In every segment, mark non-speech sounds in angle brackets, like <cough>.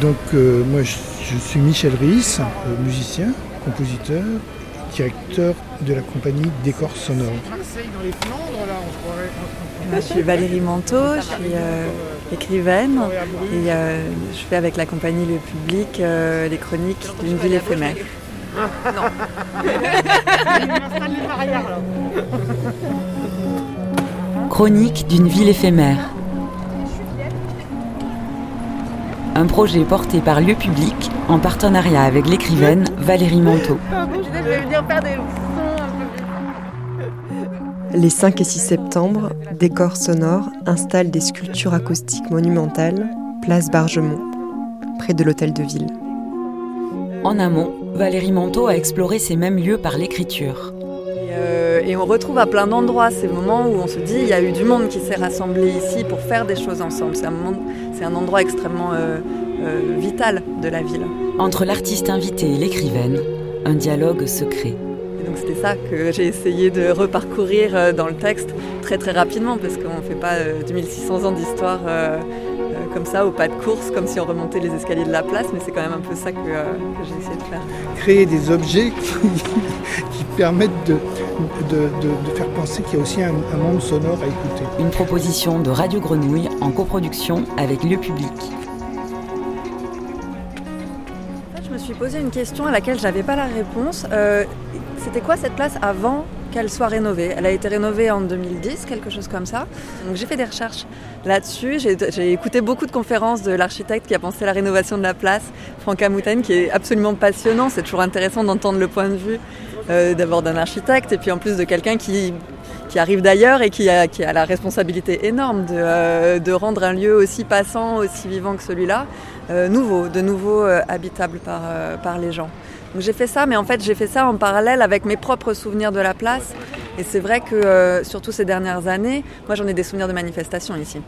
Donc moi je, suis Michel Ries, musicien, compositeur, directeur de la compagnie Décor Sonore. Je suis Valérie Manteau, je suis euh, écrivaine et euh, je fais avec la compagnie Le Public euh, les chroniques d'une ville éphémère. Chronique d'une ville éphémère. Un projet porté par Le Public en partenariat avec l'écrivaine Valérie Manteau. Les 5 et 6 septembre, Décor Sonore installe des sculptures acoustiques monumentales, place Bargemont, près de l'hôtel de ville. En amont, Valérie Manteau a exploré ces mêmes lieux par l'écriture. Euh, et, on retrouve à plein d'endroits ces moments où on se dit il y a eu du monde qui s'est rassemblé ici pour faire des choses ensemble. C'est un, un, endroit extrêmement euh, euh, vital de la ville. Entre l'artiste invité et l'écrivaine, un dialogue secret. donc c'était ça que j'ai essayé de reparcourir euh, dans le texte très très rapidement parce qu'on ne fait pas 2600 ans d'histoire comme ça au pas de course, comme si on remontait les escaliers de la place, mais c'est quand même un peu ça que, j'ai essayé de faire. Créer des objets qui, <laughs> permettent de, de, faire penser qu'il y a aussi un, un monde sonore à écouter. Une proposition de Radio Grenouille en coproduction avec le public. suis posé une question à laquelle j'avais pas la réponse. Euh, c'était quoi cette place avant qu'elle soit rénovée Elle a été rénovée en 2010, quelque chose comme ça. J'ai fait des recherches là-dessus. J'ai écouté beaucoup de conférences de l'architecte qui a pensé la rénovation de la place, Franck Amouten, qui est absolument passionnant. C'est toujours intéressant d'entendre le point de vue euh, d'abord d'un architecte et puis en plus de quelqu'un qui arrive d'ailleurs et qui a, la responsabilité énorme de, euh, de, rendre un lieu aussi passant, aussi vivant que celui-là, euh, nouveau, de nouveau habitable par les gens. Donc j'ai fait ça, mais en fait j'ai fait ça en parallèle avec mes propres souvenirs de la place. Et c'est vrai que surtout ces dernières années, moi j'en ai des souvenirs de manifestations ici.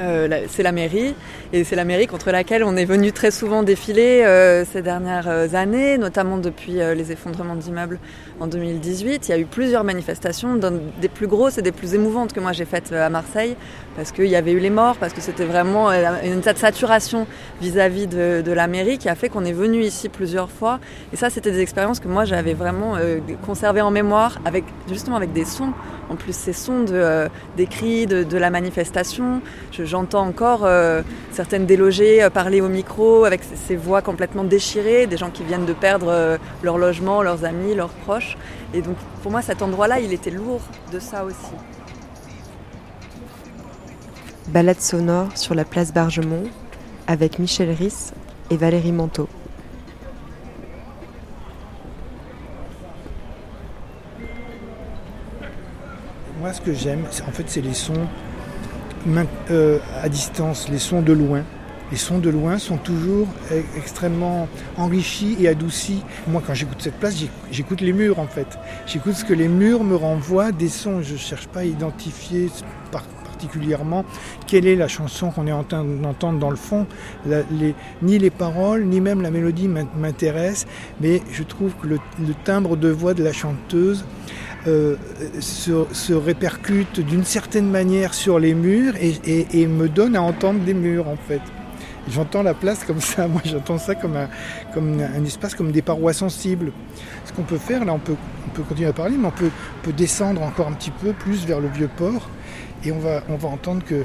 Euh, c'est la mairie, et c'est la mairie contre laquelle on est venu très souvent défiler euh, ces dernières euh, années, notamment depuis les effondrements d'immeubles en 2018. Il y a eu plusieurs manifestations, des plus grosses et des plus émouvantes que moi j'ai faites à Marseille, parce qu'il y avait eu les morts, parce que c'était vraiment une saturation vis-à-vis de, de, la mairie qui a fait qu'on est venu ici plusieurs fois. Et ça, c'était des expériences que moi j'avais vraiment conservées en mémoire, avec justement avec des sons en plus ces sons de, euh, des cris de, la manifestation. J'entends encore euh, certaines délogées euh, parler au micro avec ces voix complètement déchirées, des gens qui viennent de perdre leur logement, leurs amis, leurs proches. Et donc pour moi cet endroit-là, il était lourd de ça aussi. Balade sonore sur la place Bargemont avec Michel Ris et Valérie Manteau. Que j'aime, en fait, c'est les sons euh, à distance, les sons de loin. Les sons de loin sont toujours e-, extrêmement enrichis et adoucis. Moi, quand j'écoute cette place, j'écoute les murs, en fait. J'écoute ce que les murs me renvoient, des sons. Je ne cherche pas à identifier particulièrement quelle est la chanson qu'on est en train d'entendre dans le fond. ni les paroles, ni même la mélodie m'intéressent, mais je trouve que le timbre de voix de la chanteuse euh, se, répercute d'une certaine manière sur les murs et, me donne à entendre des murs en fait. J'entends la place comme ça, <laughs> moi j'entends ça comme un, comme un espace, comme des parois sensibles. Ce qu'on peut faire, là on peut, on peut continuer à parler, mais on peut, peut descendre encore un petit peu plus vers le vieux port et on va, on va entendre que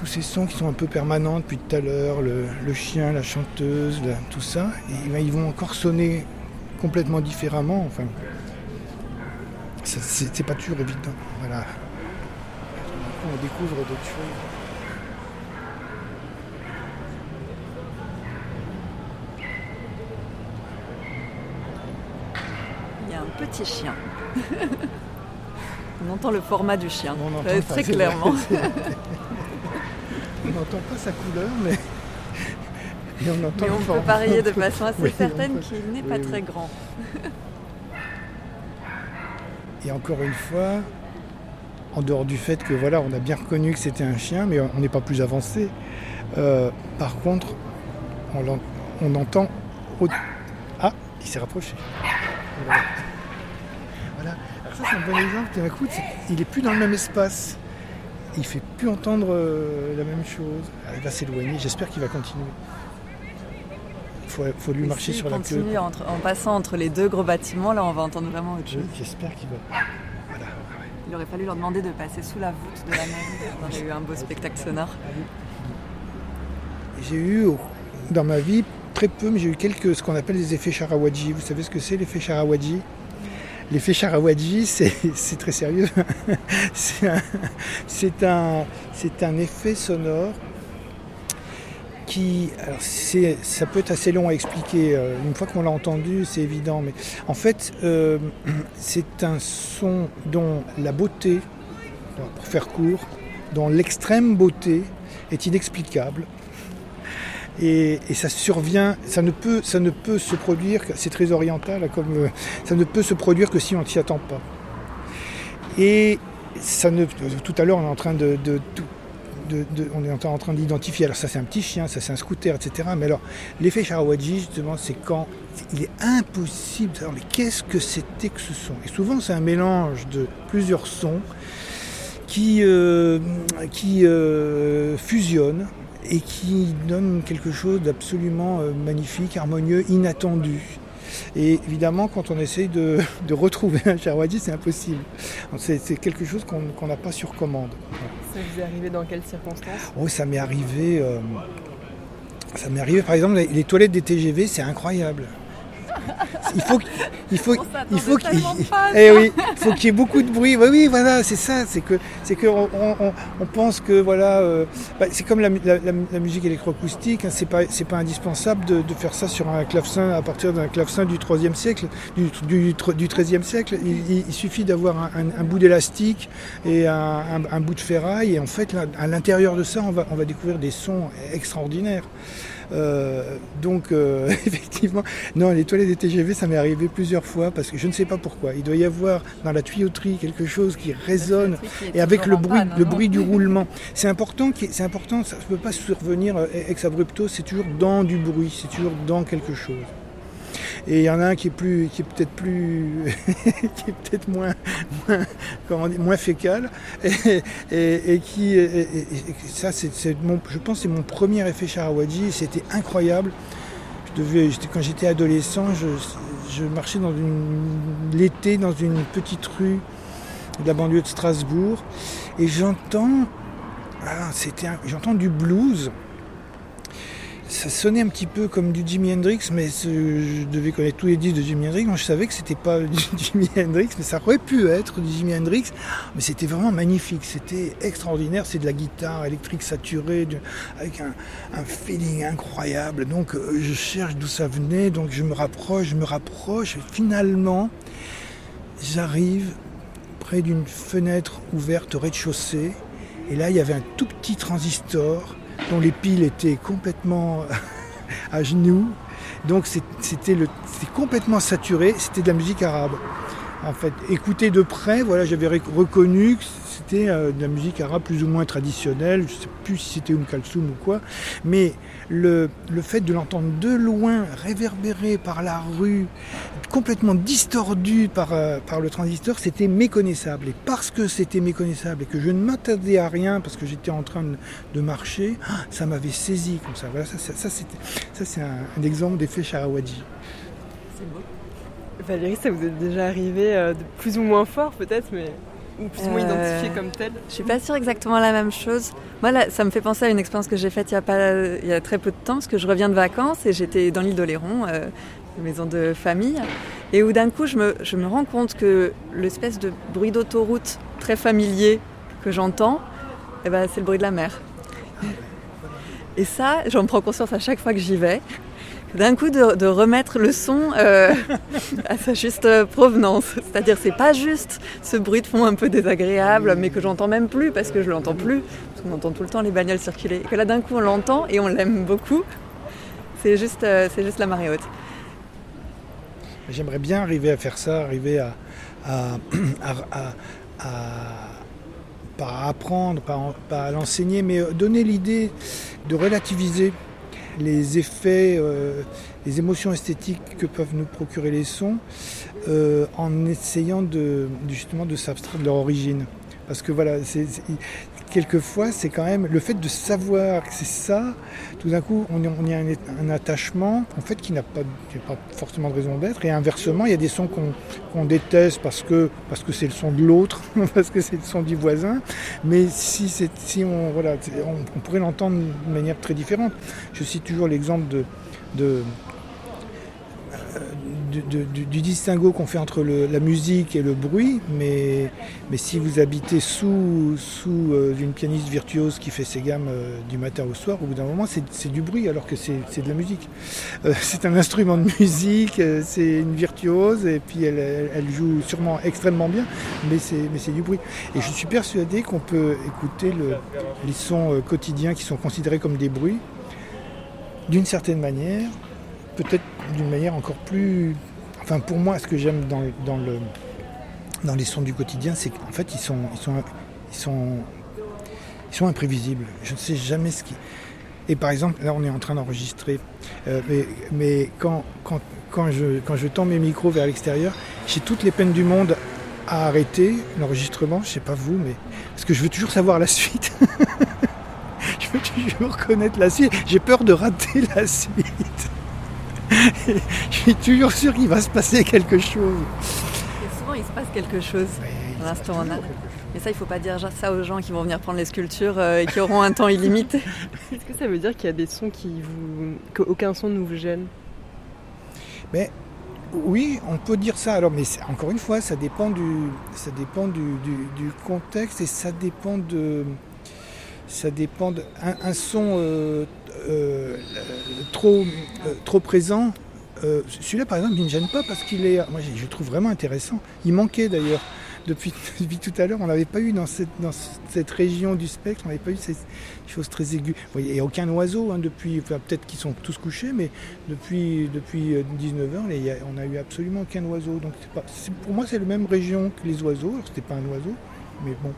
tous ces sons qui sont un peu permanents depuis tout à l'heure, le, chien, la chanteuse, tout ça, ben, ils vont encore sonner complètement différemment. C'est pas toujours évident. Voilà. On découvre d'autres choses. Il y a un petit chien. <laughs> on entend le format du chien, euh, très clairement. <laughs> on n'entend pas sa couleur, <laughs> mais, on entend mais on peut parier de façon assez certaine qu'il n'est pas très grand. Et encore une fois, en dehors du fait que voilà, on a bien reconnu que c'était un chien, mais on n'est pas plus avancé. Euh, par contre, on, entend. Ah, il s'est rapproché. Voilà. Alors ça c'est un bon exemple. Coup, il est plus dans le même espace. il fait plus entendre euh, la même chose. Ah, il va s'éloigner, j'espère qu'il va continuer. Il faut, faut lui Et marcher sur la queue. entre- en passant entre les deux gros bâtiments, là on va entendre vraiment autre chose. J'espère qu'il va. Voilà. Il aurait fallu leur demander de passer sous la voûte de la mairie. On aurait eu un beau spectacle sonore. J'ai eu dans ma vie très peu, mais j'ai eu quelques ce qu'on appelle des effets Sharawadji. Vous savez ce que c'est l'effet Sharawadji L'effet Sharawadji, <laughs> c'est très sérieux. <laughs> Un, c'est un effet sonore ça peut être assez long à expliquer. euh, Une fois qu'on l'a entendu, c'est évident. Mais en fait, euh, <clears throat> c'est un son dont la beauté, pour faire court, dont l'extrême beauté est inexplicable. Et, ça survient, ça ne peut, ça ne peut se produire, c'est très oriental, comme euh, ça ne peut se produire que si on ne s'y attend pas. Et ça ne, tout à l'heure, on est en train de, de- de- on est en train d'identifier. Alors ça, c'est un petit chien, ça, c'est un scooter, etc. Mais alors, l'effet Sharawadji, justement, c'est quand il est impossible de savoir, mais qu'est-ce que c'était que ce son? Et souvent, c'est un mélange de plusieurs sons qui, euh, euh, fusionnent et qui donnent quelque chose d'absolument euh, magnifique, harmonieux, inattendu. Et évidemment, quand on essaye de, retrouver un Sharawadji, c'est impossible. C'est quelque chose qu'on n'a pas sur commande. Ça vous est arrivé dans quelles circonstances? Oh, ça m'est arrivé. euh, ça m'est arrivé, par exemple, les, les toilettes des TGV, c'est incroyable. Il faut, il faut, il faut qu'il eh oui, faut qu'il y ait beaucoup de bruit. Oui, oui, voilà, c'est ça. C'est que, c'est que on, on- on pense que voilà, euh, bah, c'est comme la, la- musique électroacoustique. Hein, c'est pas, c'est pas indispensable de, de faire ça sur un clavecin à partir d'un clavecin du 3e siècle, du, du, du 13e siècle. Il, il- il suffit d'avoir un, un- un bout d'élastique et un, un- un bout de ferraille, et en fait, là, à l'intérieur de ça, on va, on va découvrir des sons extraordinaires. Euh, donc euh, <laughs> effectivement, non, les toilettes des TGV, ça m'est arrivé plusieurs fois parce que je ne sais pas pourquoi. Il doit y avoir dans la tuyauterie quelque chose qui résonne et avec le bruit, le bruit du <laughs> roulement. C'est important, c'est important, ça ne peut pas survenir euh, ex abrupto. C'est toujours dans du bruit, c'est toujours dans quelque chose. Et il y en a un qui est plus, qui est peut-être plus, <laughs> qui est peut-être moins, moins, comment moins fécal, et, qui, ça, je pense, que c'est mon premier effet Sharawadji. et C'était incroyable. Je devais, quand j'étais adolescent, je, marchais dans une, l'été dans une petite rue de la banlieue de Strasbourg, et j'entends, ah, c'était, j'entends du blues ça sonnait un petit peu comme du Jimi Hendrix, mais je devais connaître tous les disques de Jimi Hendrix. Moi, je savais que c'était pas du <laughs> Jimi Hendrix, mais ça aurait pu être du Jimi Hendrix. Mais c'était vraiment magnifique, c'était extraordinaire. C'est de la guitare électrique saturée, avec un, un feeling incroyable. Donc, euh, je cherche d'où ça venait, donc je me rapproche, je me rapproche, et finalement, j'arrive près d'une fenêtre ouverte au rez-de-chaussée. Et là, il y avait un tout petit transistor les piles étaient complètement <laughs> à genoux. Donc c'était complètement saturé, c'était de la musique arabe. En fait, écouté de près, voilà, j'avais rec- reconnu que c'était euh, de la musique arabe plus ou moins traditionnelle. Je ne sais plus si c'était Oum Kalsoum ou quoi, mais le, le fait de l'entendre de loin, réverbéré par la rue, complètement distordu par, euh, par le transistor, c'était méconnaissable. Et parce que c'était méconnaissable et que je ne m'attendais à rien parce que j'étais en train de, marcher, ah, ça m'avait saisi comme ça. Voilà, ça, ça, ça, c'est un, exemple d'effet Sharawadji. C'est beau. Valérie, ça vous est déjà arrivé euh, plus ou moins fort peut-être, mais ou plus ou moins Euh, identifié comme tel Je suis pas sûre exactement la même chose. Moi, là, ça me fait penser à une expérience que j'ai faite il y a, pas, il y a très peu de temps, parce que je reviens de vacances et j'étais dans l'île d'Oléron, euh, une maison de famille, et où d'un coup, je me, je me rends compte que l'espèce de bruit d'autoroute très familier que j'entends, eh ben, c'est le bruit de la mer. Et ça, j'en prends conscience à chaque fois que j'y vais. D'un coup, de, remettre le son euh, <laughs> à sa juste provenance. C'est-à-dire, c'est pas juste ce bruit de fond un peu désagréable, mais que j'entends même plus parce que je l'entends plus. Parce qu'on entend tout le temps les bagnoles circuler. Et que là, d'un coup, on l'entend et on l'aime beaucoup. C'est juste, euh, juste la marée haute. J'aimerais bien arriver à faire ça, arriver à, <clears throat> à, à- à- pas apprendre, pas, en- pas à l'enseigner, mais donner l'idée de relativiser les effets, euh, les émotions esthétiques que peuvent nous procurer les sons, euh, en essayant de, justement de s'abstraire de leur origine. Parce que voilà, quelquefois, c'est quand même le fait de savoir que c'est ça, tout d'un coup, on, y a un, attachement, en fait, qui n'a pas, pas, forcément de raison d'être. Et inversement, il y a des sons qu'on qu déteste parce que parce que c'est le son de l'autre, <laughs> parce que c'est le son du voisin. Mais si, si on, voilà, on, pourrait l'entendre de manière très différente. Je cite toujours l'exemple de du, distinguo qu'on fait entre la musique et le bruit, mais, mais si vous habitez sous, sous euh, une pianiste virtuose qui fait ses gammes euh, du matin au soir, au bout d'un moment, c'est du bruit alors que c'est de la musique. Euh, <laughs> c'est un instrument de musique, c'est une virtuose, et puis elle, elle, joue sûrement extrêmement bien, mais c'est du bruit. Et je suis persuadé qu'on peut écouter le, les sons quotidiens qui sont considérés comme des bruits d'une certaine manière, peut-être d'une manière encore plus. Enfin, pour moi, ce que j'aime dans, dans, le, dans les sons du quotidien, c'est qu'en fait, ils sont, ils, sont, ils, sont, ils sont imprévisibles. Je ne sais jamais ce qui. Et par exemple, là, on est en train d'enregistrer. Euh, mais, mais quand, quand, quand, je, quand je tends mes micros vers l'extérieur, j'ai toutes les peines du monde à arrêter l'enregistrement. Je ne sais pas vous, mais. Parce que je veux toujours savoir la suite. <laughs> je veux toujours connaître la suite. J'ai peur de rater la suite. Je suis toujours sûr qu'il va se passer quelque chose. Et souvent, il se passe quelque chose à l'instant on a. Mais ça, il ne faut pas dire ça aux gens qui vont venir prendre les sculptures euh, et qui auront un temps illimité. <laughs> Est-ce que ça veut dire qu'il y a des sons qui vous. qu'aucun son ne vous gêne? Mais oui, on peut dire ça. Alors, mais encore une fois, ça dépend du, ça dépend du, du, du contexte et ça dépend de. Ça dépend de. Un, un son euh, euh, trop, euh, trop présent. Euh, Celui-là, par exemple, il ne gêne pas parce qu'il est. Moi, je le trouve vraiment intéressant. Il manquait d'ailleurs. Depuis, <laughs> depuis, tout à l'heure, on n'avait pas eu dans cette, dans cette région du spectre, on n'avait pas eu ces choses très aiguës. Il n'y a aucun oiseau hein, depuis, peut-être qu'ils sont tous couchés, mais depuis, depuis 19h, on n'a eu absolument aucun oiseau. Donc pour moi, c'est la même région que les oiseaux. Alors, c'était pas un oiseau, mais bon.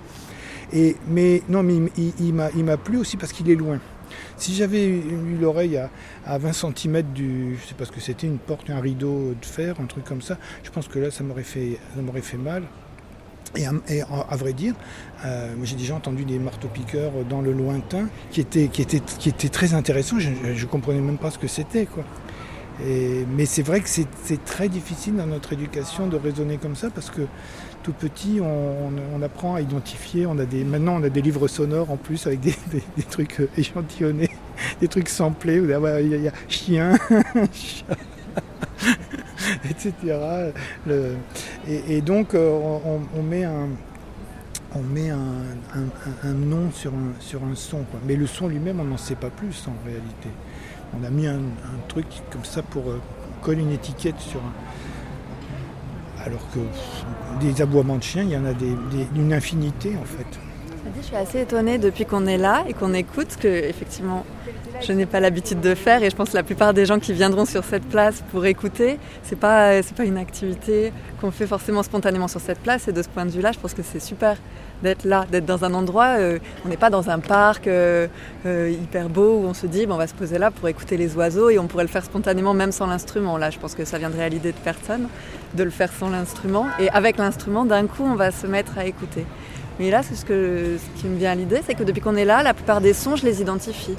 Et, mais non, mais il, il, il m'a plu aussi parce qu'il est loin. Si j'avais eu l'oreille à, à, 20 cm du. Je sais pas ce que c'était, une porte, un rideau de fer, un truc comme ça, je pense que là, ça m'aurait fait, fait mal. Et à, vrai dire, euh, j'ai déjà entendu des marteaux-piqueurs dans le lointain qui étaient, qui étaient, qui étaient très intéressants. Je ne comprenais même pas ce que c'était. quoi. Mais c'est vrai que c'est très difficile dans notre éducation de raisonner comme ça parce que tout petit, on, apprend à identifier. On a maintenant, on a des livres sonores en plus avec des, trucs échantillonnés, <laughs> des trucs samplés. Il y a, chien, <laughs> <laughs> etc. Et, donc, on, on, met un, nom sur un, son. Mais le son lui-même, on n'en sait pas plus en réalité. On a mis un, truc comme ça pour euh, coller une étiquette sur un alors que des aboiements de chiens, il y en a des, des, une infinité en fait. Je suis assez étonnée depuis qu'on est là et qu'on écoute que effectivement je n'ai pas l'habitude de faire et je pense que la plupart des gens qui viendront sur cette place pour écouter, c'est pas c'est pas une activité qu'on fait forcément spontanément sur cette place et de ce point de vue-là, je pense que c'est super d'être là, d'être dans un endroit, euh, on n'est pas dans un parc euh, euh, hyper beau où on se dit bon, on va se poser là pour écouter les oiseaux et on pourrait le faire spontanément même sans l'instrument. Là, je pense que ça viendrait à l'idée de personne de le faire sans l'instrument et avec l'instrument, d'un coup, on va se mettre à écouter. Mais là, ce, que, qui me vient à l'idée, c'est que depuis qu'on est là, la plupart des sons, je les identifie.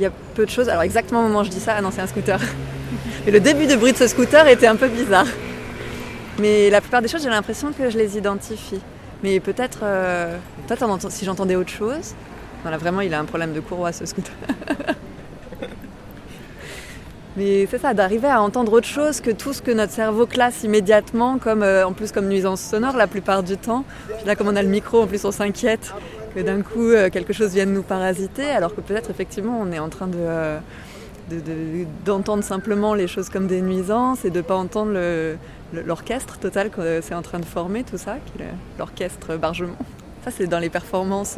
Il y a peu de choses. Alors exactement au moment où je dis ça, ah non, c'est un scooter. <laughs> Et le début de bruit de ce scooter était un peu bizarre. Mais la plupart des choses, j'ai l'impression que je les identifie. Mais peut-être, euh, si j'entendais autre chose. Voilà, vraiment, il a un problème de courroie ce scooter. <laughs> Mais c'est ça, d'arriver à entendre autre chose que tout ce que notre cerveau classe immédiatement, comme euh, en plus comme nuisance sonore la plupart du temps. Puis là, comme on a le micro, en plus on s'inquiète que d'un coup euh, quelque chose vienne nous parasiter, alors que peut-être effectivement on est en train de, euh, d'entendre de, de, simplement les choses comme des nuisances et de ne pas entendre l'orchestre total que c'est en train de former, tout ça, l'orchestre Bargemont. Ça, c'est dans les performances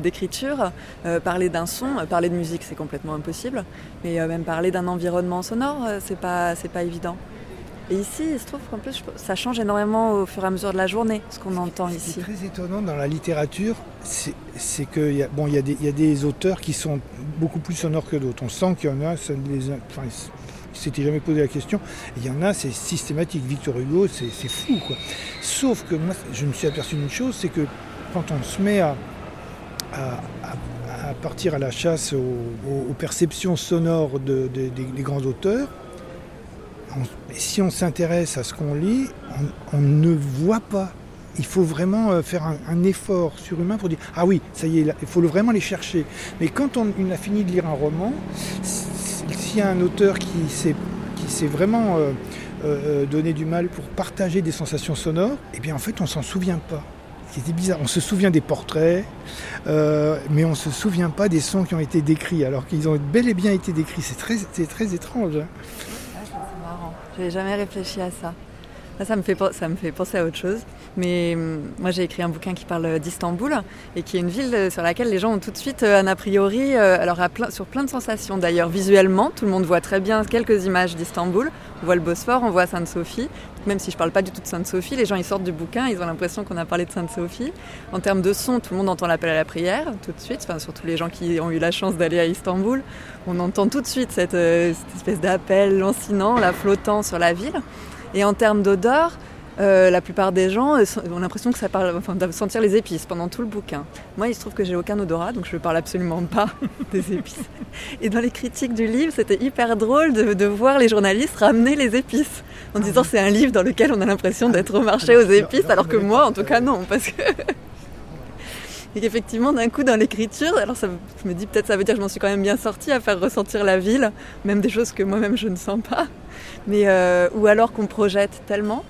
d'écriture. Euh, parler d'un son, parler de musique, c'est complètement impossible, mais même parler d'un environnement sonore, c'est pas, c'est pas évident. Et ici, il se trouve qu'en plus, ça change énormément au fur et à mesure de la journée, ce qu'on entend ici. Ce qui est très étonnant dans la littérature, c'est qu'il y, a, bon, y, a des, y a des auteurs qui sont beaucoup plus sonores que d'autres. On sent qu'il y en a, ça les, enfin, jamais posé la question. Il y en a, c'est systématique. Victor Hugo, c'est fou. Quoi. Sauf que moi, je me suis aperçu d'une chose, c'est que quand on se met à, à, partir à la chasse aux, perceptions sonores des grands auteurs. si on s'intéresse à ce qu'on lit, on, ne voit pas. Il faut vraiment euh, faire un, effort surhumain pour dire Ah oui, ça y est, il faut vraiment les chercher. Mais quand on, a fini de lire un roman, s'il y a un auteur qui s'est vraiment euh, euh, donné du mal pour partager des sensations sonores, eh bien en fait on s'en souvient pas c'était bizarre. On se souvient des portraits, euh, mais on ne se souvient pas des sons qui ont été décrits, alors qu'ils ont bel et bien été décrits. C'est très, très étrange. Hein. c'est marrant. n'avais jamais réfléchi à ça. ça me, fait, ça me fait penser à autre chose. Mais hum, moi, j'ai écrit un bouquin qui parle d'Istanbul et qui est une ville euh, sur laquelle les gens ont tout de suite euh, un a priori, alors sur plein de sensations d'ailleurs. Visuellement, tout le monde voit très bien quelques images d'Istanbul. On voit le Bosphore, on voit Sainte-Sophie même si je parle pas du tout de Sainte-Sophie, les gens ils sortent du bouquin, ils ont l'impression qu'on a parlé de Sainte-Sophie. En termes de son, tout le monde entend l'appel à la prière tout de suite, enfin, surtout les gens qui ont eu la chance d'aller à Istanbul. On entend tout de suite cette, euh, cette espèce d'appel lancinant, la flottant sur la ville. Et en termes d'odeur, euh, la plupart des gens euh, ont l'impression que ça parle, enfin, de sentir les épices pendant tout le bouquin. Moi, il se trouve que j'ai aucun odorat, donc je ne parle absolument pas <laughs> des épices. Et dans les critiques du livre, c'était hyper drôle de, voir les journalistes ramener les épices en disant c'est un livre dans lequel on a l'impression d'être au marché aux épices, alors que moi, en tout cas, non, parce que <laughs> et qu'effectivement, d'un coup, dans l'écriture, alors ça, je me dis peut-être ça veut dire que je m'en suis quand même bien sortie à faire ressentir la ville, même des choses que moi-même je ne sens pas, mais euh, ou alors qu'on projette tellement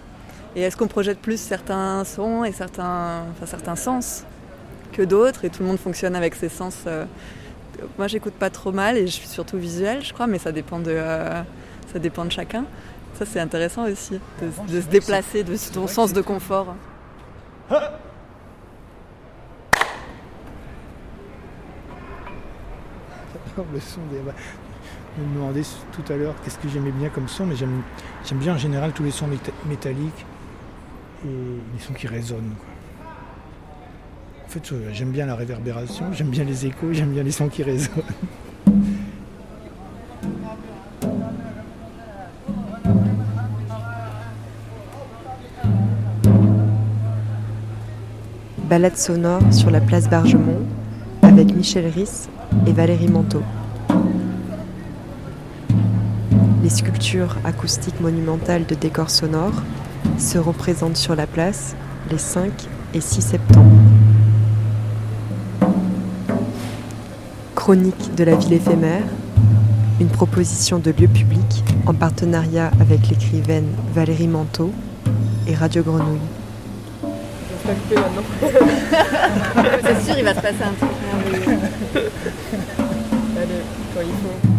et est-ce qu'on projette plus certains sons et certains, enfin, certains sens que d'autres Et tout le monde fonctionne avec ses sens. Euh, moi, j'écoute pas trop mal et je suis surtout visuelle, je crois, mais ça dépend de, euh, ça dépend de chacun. Ça, c'est intéressant aussi, de, se déplacer de son sens de confort. le son des... Je me demandais tout à l'heure qu'est-ce que j'aimais bien comme son, mais j'aime bien en général tous les sons métalliques et les sons qui résonnent. En fait, j'aime bien la réverbération, j'aime bien les échos, j'aime bien les sons qui résonnent. Balade sonore sur la place Bargemont avec Michel Risse et Valérie Manteau. Les sculptures acoustiques monumentales de décors sonores se représente sur la place les 5 et 6 septembre. Chronique de la ville éphémère, une proposition de lieu public en partenariat avec l'écrivaine Valérie Manteau et Radio Grenouille. C'est sûr, il va se passer un truc merveilleux. Allez, quand il faut.